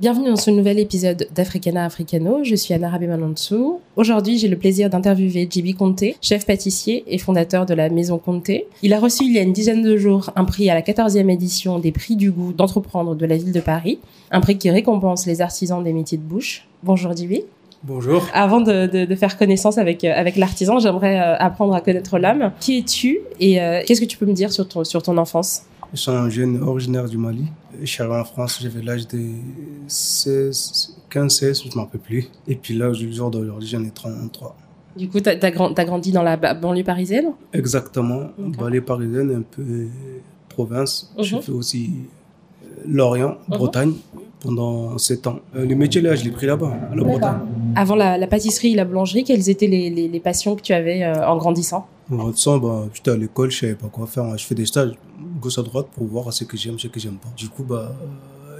Bienvenue dans ce nouvel épisode d'Africana Africano. Je suis Anna Rabé-Manonsou. Aujourd'hui, j'ai le plaisir d'interviewer JB Conté, chef pâtissier et fondateur de la Maison Conté. Il a reçu il y a une dizaine de jours un prix à la 14e édition des prix du goût d'entreprendre de la ville de Paris. Un prix qui récompense les artisans des métiers de bouche. Bonjour JB. Bonjour. Avant de, de, de, faire connaissance avec euh, avec l'artisan, j'aimerais euh, apprendre à connaître l'homme. Qui es-tu et euh, qu'est-ce que tu peux me dire sur ton sur ton enfance? Je suis un jeune originaire du Mali. Je suis arrivé en France, j'avais l'âge de 16, 15, 16, je ne m'en rappelle plus. Et puis là, le jour d'aujourd'hui, j'en ai 33. Du coup, tu as, as, grandi dans la banlieue parisienne? Exactement, okay. banlieue parisienne, un peu province. Uh -huh. J'ai fait aussi Lorient, uh -huh. Bretagne pendant 7 ans. Euh, les métiers là, je l'ai pris là-bas, à la Bretagne. Avant la, la, pâtisserie et la boulangerie, quelles étaient les, les, les passions que tu avais euh, en grandissant? En grandissant, bah, j'étais à l'école, je savais pas quoi faire. Je fais des stages gauche à droite pour voir ce que j'aime, ce que j'aime pas. Du coup, bah,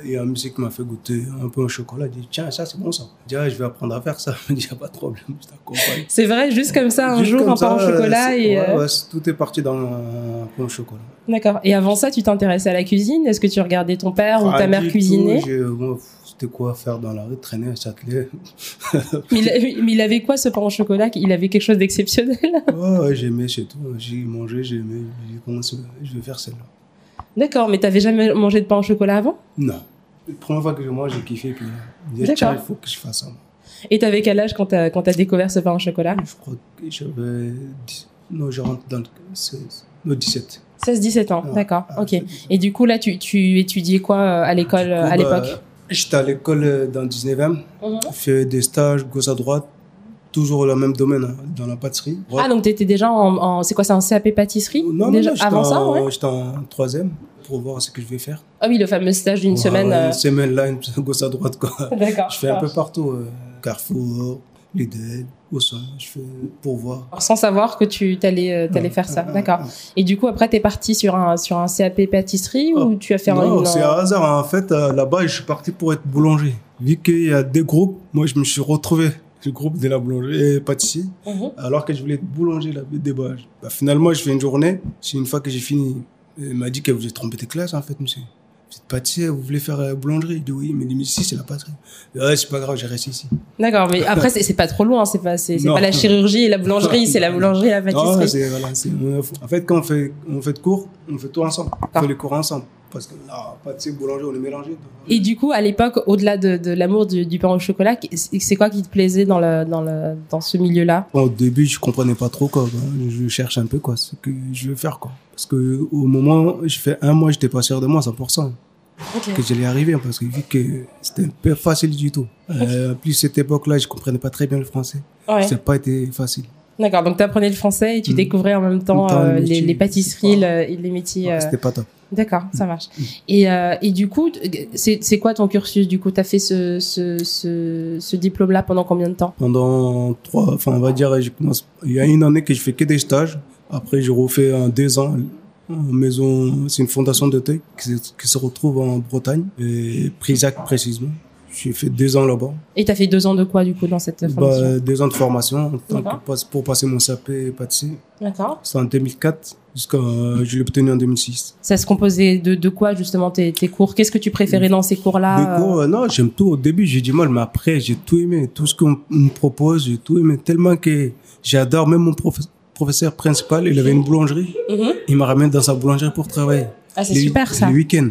il y a un monsieur qui m'a fait goûter un peu au chocolat. Il dit, tiens, ça, c'est bon, ça. Je dis, ah, je vais apprendre à faire ça. Il dit, il n'y a pas de problème, je t'accompagne. C'est vrai, juste comme ça, un juste jour, un pain au chocolat et. Ouais, ouais, tout est parti dans un pain au chocolat. D'accord. Et avant ça, tu t'intéressais à la cuisine? Est-ce que tu regardais ton père ou ta mère cuisiner Quoi faire dans la rue, traîner à Châtelet. mais, il, mais il avait quoi ce pain au chocolat? Il avait quelque chose d'exceptionnel? Ouais, ouais j'aimais, c'est tout. J'ai mangé, j'aimais. Je vais faire celle-là. D'accord, mais t'avais jamais mangé de pain au chocolat avant? Non. La première fois que je mange, j'ai kiffé. Puis je dit, tiens, il faut que je fasse ça. Et t'avais quel âge quand t'as, quand as découvert ce pain au chocolat? Je crois que j'avais. Non, je rentre dans le 16... non, 17. 16-17 ans, ah, d'accord, ah, ok. Et du coup, là, tu, tu étudiais quoi à l'école coup, à l'époque? bah, J'étais à l'école dans le 19e, mmh. fait des stages gauche à droite, toujours le même domaine, hein, dans la pâtisserie. Ah, donc tu étais déjà en, en c'est quoi, c'est un CAP pâtisserie? Non, déjà, non, non avant en, ça, ouais. J'étais en troisième pour voir ce que je vais faire. Ah oui, le fameux stage d'une ouais, semaine. Euh... Une semaine là, une gauche à droite, quoi. D'accord. Je fais un peu partout, euh, Carrefour, Lidl, au sein, je fais pour voir. Sans savoir que tu t'allais euh, allais faire ça, d'accord. Et du coup, après, tu es parti sur un, sur un CAP pâtisserie ou tu as fait non, un... c'est un hasard. En fait, euh, là-bas, je suis parti pour être boulanger. Vu qu'il y a des groupes, moi, je me suis retrouvé le groupe de la boulangerie et pâtissier, mm -hmm. alors que je voulais être boulanger là des bah, finalement, je fais une journée. C'est une fois que j'ai fini, il m'a dit que vous avez trompé tes classes, en fait, monsieur. Vous êtes pâtissier, vous voulez faire la boulangerie Il dit oui, mais ici, c'est la pâtisserie. Ouais, c'est pas grave, j'ai resté ici. D'accord, mais après, c'est pas trop loin, c'est pas, c'est pas la chirurgie et la boulangerie, c'est la boulangerie et la pâtisserie. Non, voilà, en fait, quand on fait, on fait de cours, on fait tout ensemble. On fait les cours ensemble parce que là, pâtissier, boulanger, on est mélangé. Et du coup, à l'époque, au-delà de, de l'amour du, du, pain au chocolat, c'est quoi qui te plaisait dans le dans le dans ce milieu-là? Au début, je comprenais pas trop quoi. Je cherche un peu quoi, ce que je veux faire quoi. Parce que au moment, je fais un mois, j'étais pas sûr de moi 100%. Okay. Que j'allais arriver parce que vu que c'était un peu facile du tout. Okay. Euh, plus cette époque-là, je comprenais pas très bien le français. Ouais. Ça n'a pas été facile. D'accord, donc tu apprenais le français et tu mmh. découvrais en même temps, euh, les, les, les, pâtisseries, le, les métiers. Ouais, C'était pas top. D'accord, ça marche. Et, euh, et du coup, c'est quoi ton cursus Du coup, tu as fait ce, ce, ce, ce diplôme-là pendant combien de temps? Pendant trois, enfin, on va dire, je commence, il y a une année que je fais que des stages. Après, je refais un deux ans en maison, c'est une fondation de thé qui, qui, se retrouve en Bretagne, et Prisac précisément. J'ai fait deux ans là-bas. Et tu as fait deux ans de quoi, du coup, dans cette formation bah, Deux ans de formation pour passer mon CAP pâtissier. D'accord. C'est en 2004 jusqu'à euh, je l'ai obtenu en 2006. Ça se composait de, de quoi justement tes, tes cours Qu'est-ce que tu préférais dans ces cours-là Les cours, euh, non, j'aime tout. Au début, j'ai du mal, mais après, j'ai tout aimé. Tout ce qu'on me propose, j'ai tout aimé. Tellement que j'adore même mon prof professeur principal. Il avait une boulangerie. Mm -hmm. Il m'a ramené dans sa boulangerie pour travailler. Ah, c'est super ça. Les week-ends.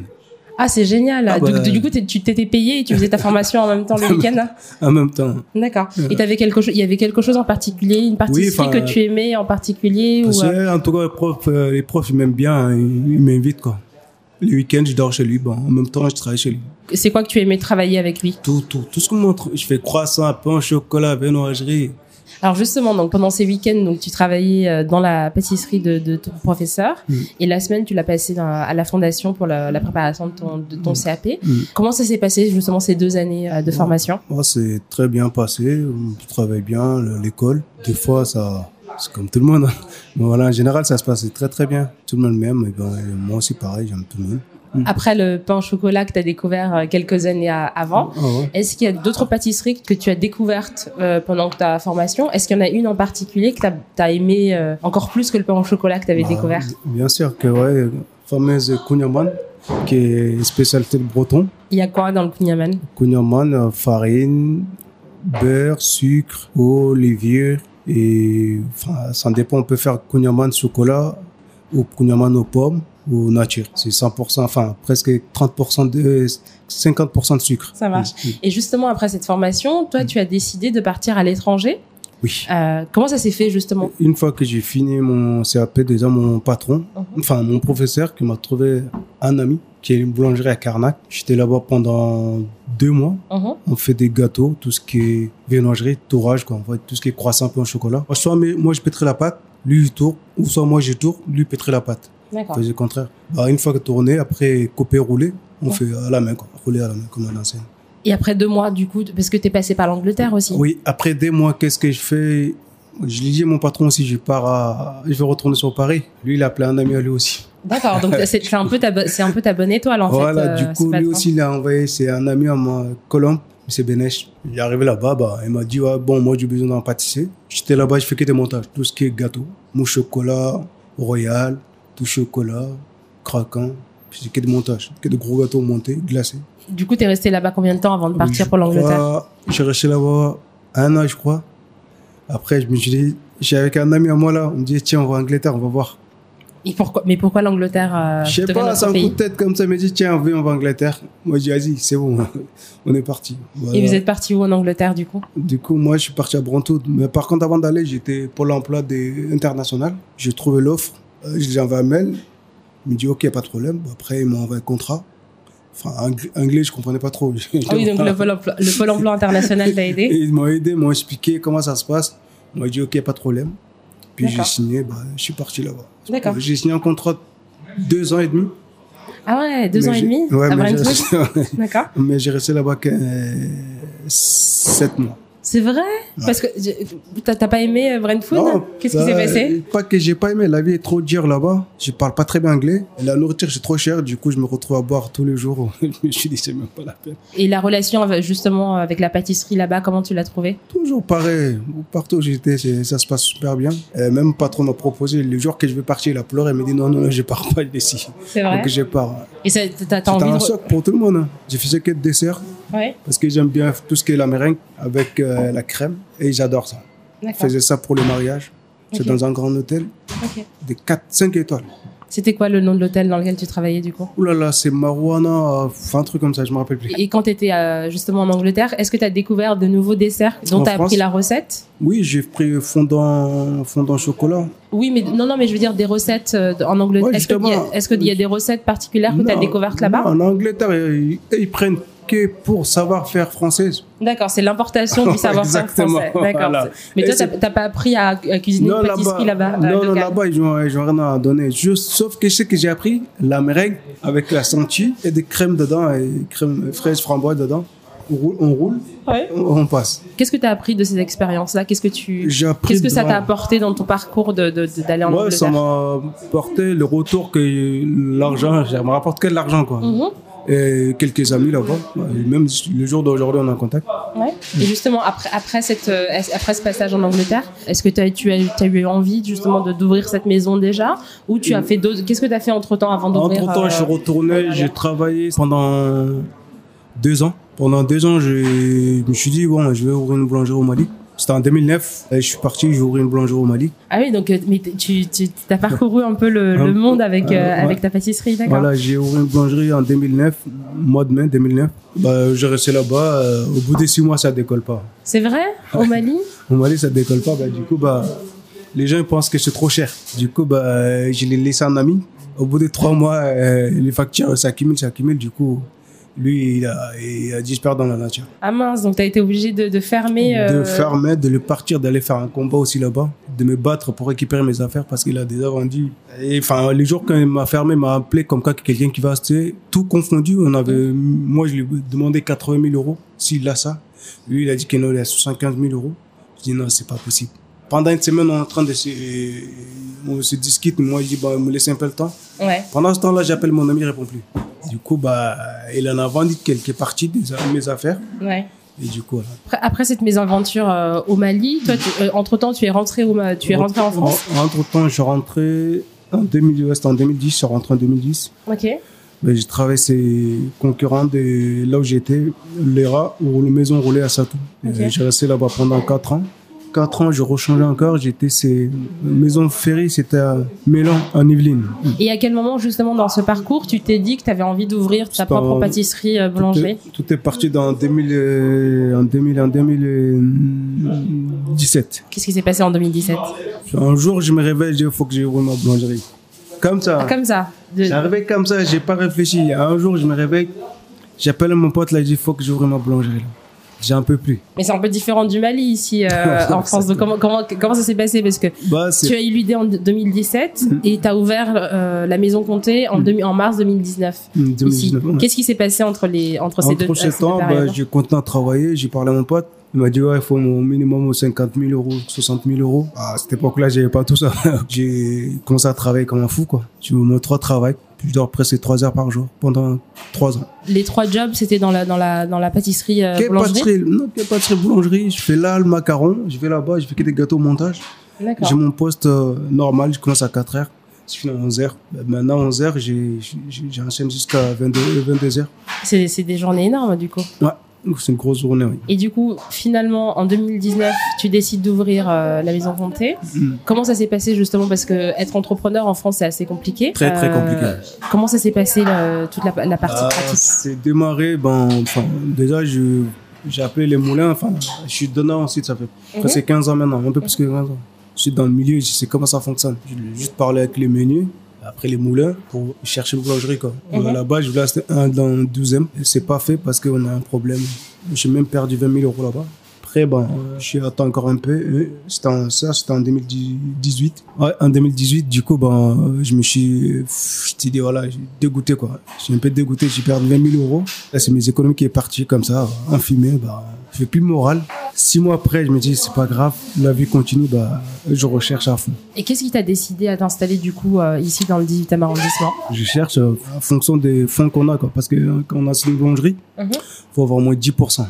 Ah, c'est génial. Ah, bah... du, du, coup, tu t'étais payé et tu faisais ta formation en même temps le week-end En même temps. D'accord. Et avais quelque chose, il y avait quelque chose en particulier, une oui, que tu aimais en particulier ou... Euh... En tout cas, les profs, euh, les profs ils m'aiment bien, hein, ils, m'invitent, quoi. Les week-ends, je dors chez lui. Bon, en même temps, je travaille chez lui. C'est quoi que tu aimais travailler avec lui? Tout, tout. Tout ce qu'on montre. Je fais croissant, pain, chocolat, viennoiserie. Alors justement, donc pendant ces week-ends, donc tu travaillais dans la pâtisserie de, de ton professeur mm. et la semaine tu l'as passé dans, à la fondation pour la, la préparation de ton, de ton Mm. CAP. Mm. Comment ça s'est passé justement ces deux années euh, de formation? Moi, c'est très bien passé. Je travaille bien l'école. Des fois, ça, c'est comme tout le monde. hein. Mais voilà, en général, ça se passe très très bien. Tout le monde m'aime. Et ben, moi aussi, pareil, j'aime tout le monde. Après le pain au chocolat que tu as découvert euh, quelques années avant, Ah ouais. est-ce qu'il y a d'autres pâtisseries que tu as découvertes euh, pendant ta formation? Est-ce qu'il y en a une en particulier que tu as, aimé euh, encore plus que le pain au chocolat que tu avais Bah, découvert? Bien sûr que, ouais, fameuse Kouniaman, qui est spécialité de breton. Il y a quoi dans le kunyaman? Kunyaman, farine, beurre, sucre, eau, levure et enfin, ça dépend. On peut faire kunyaman chocolat ou kunyaman aux pommes ou nature. C'est 100%, enfin presque 30% de 50% de sucre. Ça marche. Et justement après cette formation, toi, tu as décidé de partir à l'étranger? Oui. Euh, comment ça s'est fait justement? Une fois que j'ai fini mon CAP, déjà mon patron, Mhm. enfin mon professeur qui m'a trouvé un ami qui est une boulangerie à Carnac. J'étais là-bas pendant deux mois. Mhm. On fait des gâteaux, tout ce qui est viennoiserie, tourage, quoi. On fait tout ce qui est croissant pain au chocolat. Soit mais, moi je pèterais la pâte, lui il tourne, ou soit moi je tourne, lui il pèterait la pâte. D'accord. faisait le contraire. Bah, une fois que tourné, après couper, rouler, on Ouais. fait à la main, quoi. Rouler à la main, comme à l'ancienne. Et après deux mois, du coup, parce que t'es passé par l'Angleterre aussi. Oui, après des mois, qu'est-ce que je fais? Je lui dis à mon patron aussi, je pars à, je vais retourner sur Paris. Lui, il a appelé un ami à lui aussi. D'accord. Donc c'est un peu ta, c'est un peu ta bonne étoile en voilà, fait. euh, du coup, lui aussi, il a envoyé, c'est un ami à moi, Colombe, c'est Benesh. Il est arrivé là-bas, bah, il m'a dit, ouais, bon, moi, j'ai besoin d'un pâtissier. J'étais là-bas, je fais que des montages, tout ce qui est gâteau, mousse chocolat, royal, tout chocolat, craquant. Je fais que des montages, que de gros gâteaux montés, glacés. Du coup, t'es resté là-bas combien de temps avant de partir Je pour l'Angleterre Je suis resté là-bas un an, je crois. Après, je me suis dit, j'ai avec un ami à moi là, on me dit, tiens, on va en Angleterre, on va voir. Et pourquoi Mais pourquoi l'Angleterre euh, je sais pas, c'est un coup de tête comme ça, il me dit, tiens, on va en Angleterre. Moi, je dis, vas-y, c'est bon, on est parti. Voilà. Et vous êtes parti où en Angleterre du coup? Du coup, moi, je suis parti à Brentwood. Mais par contre, avant d'aller, j'étais pour l'emploi des international. J'ai trouvé l'offre. Euh, envoyé un mail. Il me dit, OK, pas de problème. Après, il m'a envoyé un contrat. Enfin, ang- anglais, je comprenais pas trop. Ah oui, donc le pôle emploi, le pôle emploi international t'a aidé. ils m'ont aidé, m'ont expliqué comment ça se passe. Ils m'ont dit, OK, pas de problème. Puis j'ai signé, bah, je suis parti là-bas. D'accord. J'ai signé un contrat de deux ans et demi. Ah ouais, deux Mais ans et demi Ouais, à mais j'ai Brentwood resté, D'accord. mais j'ai resté là-bas que euh, sept mois. C'est vrai Parce que je- t'as pas aimé euh, Brentwood Non, Qu'est-ce qui bah, s'est passé Pas que j'ai pas aimé, la vie est trop dure là-bas. Je parle pas très bien anglais. Et la nourriture, c'est trop cher. Du coup, je me retrouve à boire tous les jours. je me suis dit, c'est même pas la peine. Et la relation avec- justement avec la pâtisserie là-bas, comment tu l'as trouvée Toujours pareil. Partout où j'étais, ça se passe super bien. Et même le patron m'a proposé, le jour que je vais partir, il a pleuré. Il m'a dit, non, non, non, je pars pas d'ici. C'est vrai Donc, je pars. Et t'as envie un de... choc pour tout le monde. hein. J'ai fait que de dessert. Ouais, Parce que j'aime bien tout ce qui est la meringue avec euh, la crème. Et j'adore ça. Je faisais ça pour les mariages. C'est dans un grand hôtel Ok. de 4, 5 étoiles. C'était quoi le nom de l'hôtel dans lequel tu travaillais du coup? Ouh là là, c'est Marouana, euh, enfin, un truc comme ça, je me rappelle plus. Et quand tu étais justement en Angleterre, est-ce que tu as découvert de nouveaux desserts dont tu as appris la recette? Oui, j'ai pris fondant, fondant chocolat. Oui, mais non, non, mais je veux dire des recettes euh, en Angleterre. Ouais, est-ce qu'il y, y a des recettes particulières que tu as découvertes là-bas? En Angleterre, ils, ils prennent pour savoir-faire française. D'accord, c'est l'importation du savoir-faire français. D'accord. voilà. Mais toi, t'as pas appris à, cuisiner une pâtisserie là-bas non, non, là-bas, ils ont, ils ont rien à donner. Juste, sauf que je sais que j'ai appris la meringue avec la sentie et des crèmes dedans, et crème fraise, framboise dedans. On roule, on, roule, Ouais. on, on passe. Qu'est-ce que tu as appris de ces expériences-là? Qu'est-ce que tu Qu'est-ce que ça t'a apporté dans ton parcours de d'aller en Ouais, ça Angleterre? m'a porté le retour que l'argent, ça me rapporte que l'argent, quoi. Mhm. Et quelques amis là-bas. Même le jour d'aujourd'hui, on est en contact. Ouais. Et justement, après, après, cette, euh, après ce passage en Angleterre, est-ce que tu as, tu as, as eu envie justement d'ouvrir cette maison déjà? Ou tu as fait d'autres. Qu'est-ce que tu as fait entre temps avant d'ouvrir Entre temps, euh, je suis retourné, j'ai travaillé pendant deux ans. Pendant deux ans, je me suis dit, bon, je vais ouvrir une boulangerie au Mali. C'était en 2009. Et je suis parti, j'ai ouvert une boulangerie au Mali. Ah oui, donc euh, mais tu, tu as parcouru un peu le, le monde avec, euh, euh, ouais. avec ta pâtisserie, d'accord Voilà, j'ai ouvert une boulangerie en 2009, mois de mai 2009. Bah, j'ai resté là-bas. euh, au bout des six mois, ça décolle pas. C'est vrai? Au Mali? Au Mali, ça décolle pas. Bah, du coup, bah, les gens pensent que c'est trop cher. Du coup, bah, je l'ai laissé un ami. Au bout de trois mois, les factures s'accumulent, s'accumulent. Du coup, lui, il a, il a disparu dans la nature. Ah mince, donc tu as été obligé de, de fermer. De euh, fermer, de le partir, d'aller faire un combat aussi là-bas, de me battre pour récupérer mes affaires parce qu'il a déjà vendu. Et enfin, les jours quand il m'a fermé, il m'a appelé comme quoi que quelqu'un qui va acheter, tout confondu. On avait, moi, je lui ai demandé 80 000 euros s'il a ça. Lui, il a dit qu'il en a 75 000 euros. Je dis non, c'est pas possible. Pendant une semaine, on est en train de se, on se discute. Moi, je dis, bah, me laisse un peu le temps. Ouais. Pendant ce temps-là, j'appelle mon ami, il répond plus. Du coup, bah, il en a vendu quelques parties de mes affaires. Ouais. Et du coup. Après, après cette mésaventure euh, au Mali, toi, entre temps, tu es rentré au, tu es rentré en France. Entre temps, je suis rentré en 2000, ouais, c'était en 2010, je suis rentré en 2010. Ok. Ben, j'ai travaillé ces concurrents de là où j'étais, l'ERA, ou les maisons roulées à Satou. J'ai resté là-bas pendant 4 ans. 4 ans, je rechangeais encore. J'étais ces maisons ferry, c'était à Mélan, en Yvelines. Et à quel moment, justement, dans ce parcours, tu t'es dit que tu avais envie d'ouvrir ta propre pâtisserie euh, boulangerie tout est, parti dans 2000, euh, en 2000, en 2017. Qu'est-ce qui s'est passé en 2017 Un jour, je me réveille, je dis, il faut que j'ouvre ma boulangerie. Comme ça. Ah, comme ça. De... comme ça, j'ai pas réfléchi. Un jour, je me réveille, j'appelle mon pote là, je dis, il faut que j'ouvre ma boulangerie là. J'ai un peu plus. Mais c'est un peu différent du Mali ici euh, en France. Donc comment, comment, comment ça s'est passé? Parce que bah, tu as eu l'idée en 2017 mm. et tu as ouvert euh, la Maison Comté en, mm. en mars 2019. Mm, Qu'est-ce qui s'est passé entre, les, entre ces deux Entre ces temps, bah, j'ai continué à travailler, j'ai parlé à mon pote. Il m'a dit, ouais, il faut au minimum 50 000 euros, 60 000 euros. À cette époque-là, j'avais pas tout ça. j'ai commencé à travailler comme un fou, quoi. J'ai au moins trois travails. Je dors presque trois heures par jour pendant trois ans. Les trois jobs, c'était dans la, dans la, dans la pâtisserie euh, boulangerie? pâtisserie, Non, pâtisserie boulangerie? Je fais là le macaron, je vais là-bas, je fais que des gâteaux au montage. J'ai mon poste euh, normal, je commence à 4 heures. Je finis à 11 heures. Maintenant, 11 heures, j'enchaîne jusqu'à 22, 22 heures. C'est des journées énormes, du coup. Ouais. C'est une grosse journée, oui. Et du coup, finalement, en 2019, tu décides d'ouvrir euh, la maison Comté. Mm. Comment ça s'est passé justement? Parce que être entrepreneur en France, c'est assez compliqué. Très, très compliqué. Euh, comment ça s'est passé toute la, la partie ah, pratique? C'est démarré, ben, enfin, déjà, je, j'ai appelé les moulins. Enfin, je suis donneur ensuite, ça fait mhm. presque 15 ans maintenant, un peu plus que 15 ans. Je suis dans le milieu, je sais comment ça fonctionne. Je juste parler avec les menus après les moulins pour chercher une boulangerie. Quoi. Mhm. Là-bas, je voulais acheter un dans le 12e. C'est pas fait parce qu'on a un problème. J'ai même perdu 20 000 euros là-bas. Après, bon, je attends encore un peu. C'était en, ça, c'était en 2018. Ouais, en 2018, du coup, bon, je me suis, je dit, voilà, dégoûté, quoi. Je suis un peu dégoûté, j'ai perdu 20 000 euros. c'est mes économies qui est parti comme ça, en fumée, bah, je plus moral. Six mois après, je me dis, c'est pas grave, la vie continue, bah, je recherche à fond. Et qu'est-ce qui t'a décidé à t'installer, du coup, euh, ici dans le 18e arrondissement? Je cherche euh, en fonction des fonds qu'on a, quoi. Parce que euh, quand on a une boulangerie, il mhm. faut avoir au moins 10%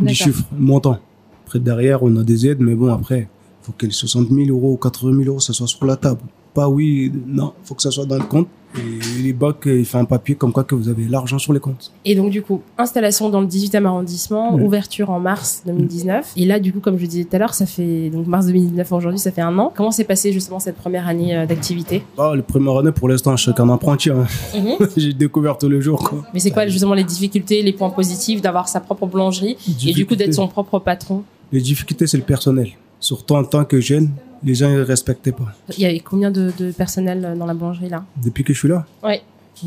du chiffre montant. Après, derrière, on a des aides, mais bon, après, il faut que les 60 000 euros ou 80 000 euros, ça soit sur la table. Pas oui, non, il faut que ça soit dans le compte. Et les banques, il fait un papier comme quoi que vous avez l'argent sur les comptes. Et donc, du coup, installation dans le 18e arrondissement, ouverture en mars 2019. Et là, du coup, comme je disais tout à l'heure, ça fait, donc mars 2019 aujourd'hui, ça fait un an. Comment s'est passé justement cette première année euh, d'activité? Ah, Les premières années, pour l'instant, je suis qu'un apprenti. Hein. Mhm. J'ai découvert tous les jours. Quoi. Mais c'est quoi justement les difficultés, les points positifs d'avoir sa propre boulangerie et du coup d'être son propre patron? Les difficultés, c'est le personnel. Surtout en tant que jeune, les gens ne respectaient pas. Il y avait combien de, personnel dans la boulangerie là? Depuis que je suis là? Oui.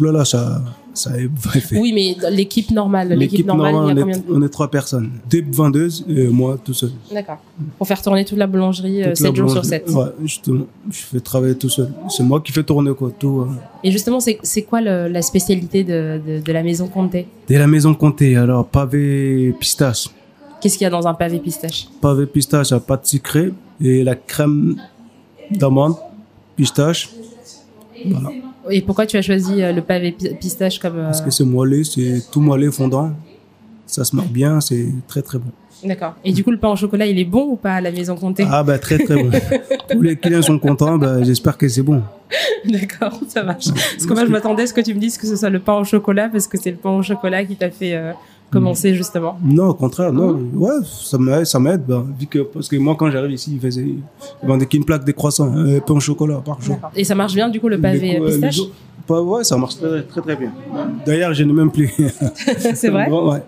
Là, là, ça, ça a fait. Oui, mais l'équipe normale, l'équipe normale, il y a combien de... On est trois personnes. Deux vendeuses et moi tout seul. D'accord. Pour faire tourner toute la boulangerie 7 euh, jours sur 7. Ouais, justement. Je fais travailler tout seul. C'est moi qui fais tourner quoi, tout. Hein. Et justement, c'est quoi la spécialité de, de, la maison Comté? De la maison Comté, alors pavé pistache. Qu'est-ce qu'il y a dans un pavé pistache? Pavé pistache à pâte sucrée et la crème d'amande, pistache. Voilà. Et pourquoi tu as choisi euh, le pavé pistache comme... Parce que c'est moelleux, c'est tout moelleux fondant. Ça se marque bien, c'est très très bon. D'accord. Et du coup, le pain au chocolat, il est bon ou pas à la maison Comté? Ah bah très très bon. Tous les clients sont contents, bah, j'espère que c'est bon. D'accord, ça marche. Parce que moi, je m'attendais à ce que tu me dises que ce soit le pain au chocolat, parce que c'est le pain au chocolat qui t'a fait euh, commencer justement Non, au contraire, non. Ouais, ça m'aide, ça m'aide. Ben, que, parce que moi, quand j'arrive ici, ils faisaient, ils vendaient qu'une plaque de croissants, un pain au chocolat par jour. Et ça marche bien, du coup, le pavé pistache pas, Ouais, ça marche très, très, très bien. D'ailleurs, je n'ai même plus. C'est vrai ouais.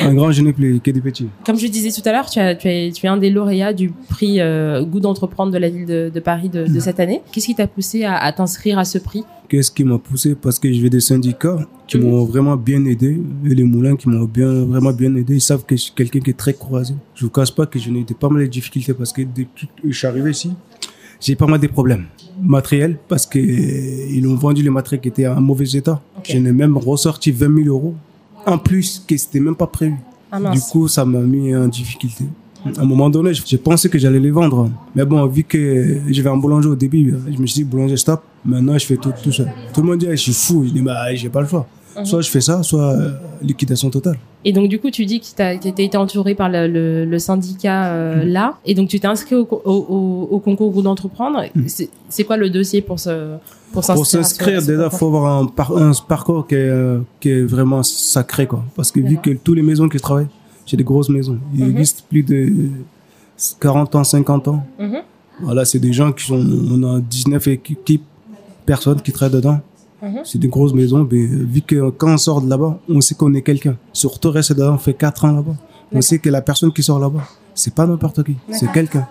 Un grand, je n'ai plus que des petits. Comme je disais tout à l'heure, tu, as, tu, es, tu es un des lauréats du prix euh, Goût d'entreprendre de la ville de, de Paris de, de, mm. cette année. Qu'est-ce qui t'a poussé à, à t'inscrire à ce prix? Qu'est-ce qui m'a poussé? Parce que je vais des syndicats qui m'ont vraiment bien aidé, et les moulins qui m'ont bien, vraiment bien aidé. Ils savent que je suis quelqu'un qui est très courageux. Je vous cache pas que je n'ai pas mal de difficultés parce que depuis que je suis arrivé ici, j'ai pas mal de problèmes matériels parce que ils ont vendu les matériels qui étaient en mauvais état. Je n'ai même ressorti 20 000 euros en plus que c'était même pas prévu. Ah, du coup, ça m'a mis en difficulté. À un moment donné, j'ai pensé que j'allais les vendre. Mais bon, vu que j'avais un boulanger au début, je me suis dit, boulanger, stop. Maintenant, je fais tout, tout seul. Tout le monde dit, je suis fou. Je dis, bah, j'ai pas le choix. Mhm. Soit je fais ça, soit euh, liquidation totale. Et donc, du coup, tu dis que tu as, été entouré par le, le, syndicat euh, mhm. là. Et donc, tu t'es inscrit au, au, au, concours Goût d'entreprendre. Mhm. C'est quoi le dossier pour se pour s'inscrire déjà, il faut avoir un, un parcours qui est, euh, qui est vraiment sacré, quoi. Parce que vu que tous les maisons que je travaille, j'ai des grosses maisons. Il existe plus de 40 ans, 50 ans. Voilà, c'est des gens qui sont, on a 19 équipes, personnes qui travaillent dedans. Mhm. C'est des grosses maisons, mais vu que quand on sort de là-bas, on sait qu'on est quelqu'un. Surtout rester dedans, on fait 4 ans là-bas. On sait que la personne qui sort là-bas, c'est pas n'importe qui, c'est quelqu'un.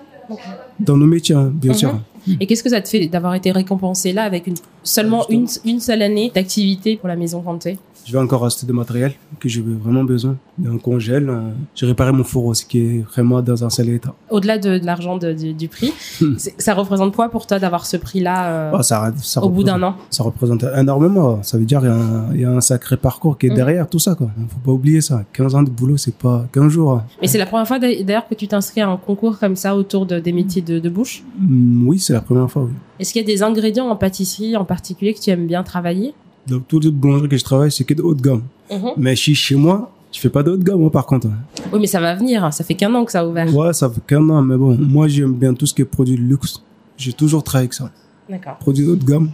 Dans nos métiers, hein, bien mhm. sûr. Et qu'est-ce que ça te fait d'avoir été récompensé là avec une, seulement une, une seule année d'activité pour la maison Kanté je vais encore acheter de matériel que j'ai vraiment besoin. Un congèle. Euh, j'ai réparé mon four aussi qui est vraiment dans un sale état. Au-delà de, l'argent du, prix, ça représente quoi pour toi d'avoir ce prix-là euh, ah, au bout d'un an? Ça représente énormément. Ça veut dire qu'il y, a un sacré parcours qui est hmm. derrière tout ça. Quoi. Faut pas oublier ça. 15 ans de boulot, c'est pas 15 jours. Hein. Mais c'est la première fois d'ailleurs que tu t'inscris à un concours comme ça autour de, des métiers de, bouche? Hmm, Oui, c'est la première fois. Oui. Est-ce qu'il y a des ingrédients en pâtisserie en particulier que tu aimes bien travailler donc, toutes les boulangeries que je travaille, c'est que de haut de gamme. Mhm. Mais chez, chez moi, je fais pas de haut de gamme, moi, par contre. Oui, mais ça va venir. Ça fait qu'un an que ça a ouvert. Ouais, ça fait qu'un an. Mais bon, moi, j'aime bien tout ce qui est produit de luxe. J'ai toujours travaillé avec ça. D'accord. Produits de haut de gamme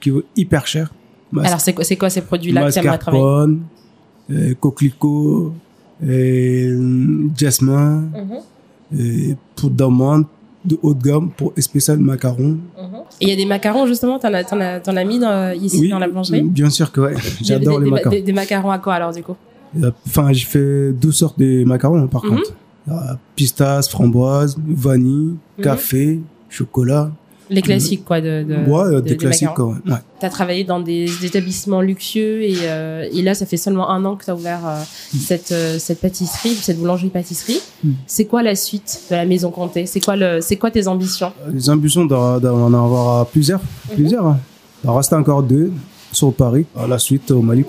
qui vaut hyper cher. Alors, c'est quoi, quoi ces produits-là que tu aimerais travailler euh, Coquelicot, euh, Jasmine, mhm. et pour d'amande, de haut de gamme pour spécial macarons. Mhm. Et il y a des macarons justement, t'en as, en as, en as mis dans, ici dans la boulangerie? Bien sûr que ouais, j'adore les macarons. Des, macarons à quoi alors du coup? Enfin, j'ai fait deux sortes de macarons par mhm. contre. Pistache, framboise, vanille, mhm. café, chocolat. Les classiques, quoi, de, de Ouais, des, classiques, quoi. Ouais. Tu as travaillé dans des, établissements luxueux et, euh, et, là, ça fait seulement un an que tu as ouvert euh, mm. cette, euh, cette pâtisserie, cette boulangerie-pâtisserie. Mm. C'est quoi la suite de la Maison Comté? C'est quoi, le, c'est quoi tes ambitions? Les ambitions d'en avoir plusieurs. Mm-hmm. plusieurs. Hein. Il en reste encore deux sur Paris, à la suite au Mali.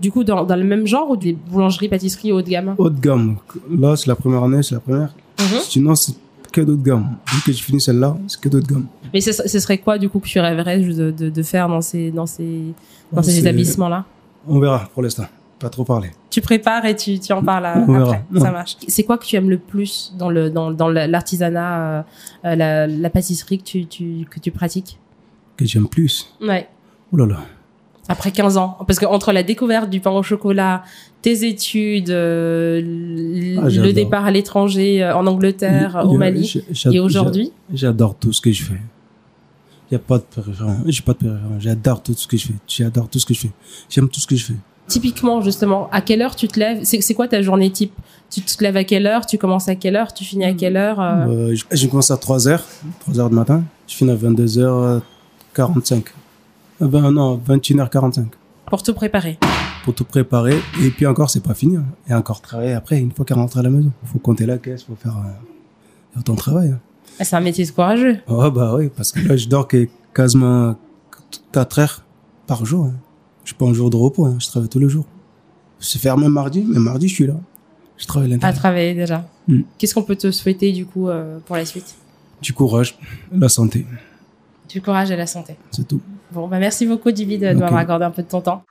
Du coup, dans, dans le même genre ou des boulangeries-pâtisseries haut de gamme? Haut de gamme. Là, c'est la première année, c'est la première. Mm-hmm. Sinon, c'est que d'autres gammes. Vu que je finis celle-là, c'est que d'autres gammes. Mais ce, serait quoi, du coup, que tu rêverais de, de, faire dans ces, dans ces, dans ces établissements-là On verra pour l'instant. Pas trop parler. Tu prépares et tu, tu en parles après. Ça marche. C'est quoi que tu aimes le plus dans le dans, dans l'artisanat, euh, la, la, pâtisserie que tu, tu que tu pratiques? Que j'aime plus. Ouais. Ouh là là. Après 15 ans, parce que entre la découverte du pain au chocolat, tes études, euh, ah, le départ à l'étranger, euh, en Angleterre, au Mali, et aujourd'hui J'adore tout ce que je fais. Il y a pas de préférence. J'ai pas de préférence. J'adore tout ce que je fais. J'adore tout ce que je fais. J'aime tout ce que je fais. Typiquement, justement, à quelle heure tu te lèves? C'est quoi ta journée type? Tu te lèves à quelle heure? Tu commences à quelle heure? Tu finis à quelle heure euh? je, commence à 3 heures, 3 heures du matin. Je finis à 22h45. Ben, non, 21h45. Pour tout préparer pour tout préparer. Et puis encore, c'est pas fini. Hein. Et encore travailler après, une fois qu'elle rentre à la maison. Il faut compter la caisse, il faut faire euh, ton travail. Hein. Ah, c'est un métier courageux. Oh, bah oui, parce que là, je dors quasiment 4 heures par jour. Hein. Je pas un jour de repos, hein. je travaille tous les jours. C'est fermé mardi, mais mardi, je suis là. Je travaille À travailler déjà. Hmm. Qu'est-ce qu'on peut te souhaiter, du coup, euh, pour la suite? Du courage, la santé. Du courage et la santé. C'est tout. Bon, bah merci beaucoup, Divi, de m'avoir accordé un peu de ton temps.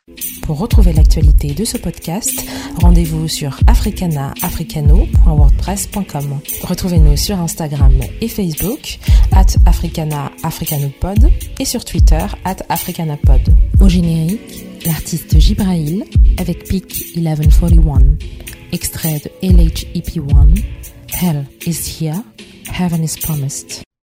Pour retrouver l'actualité de ce podcast, rendez-vous sur africanaafricano.wordpress.com. Retrouvez-nous sur Instagram et Facebook, at Africana Africanopod, et sur Twitter, at Africanapod. Au générique, l'artiste Gibrail avec Peak 1141. Extrait de LHEP1, Hell is here, Heaven is promised.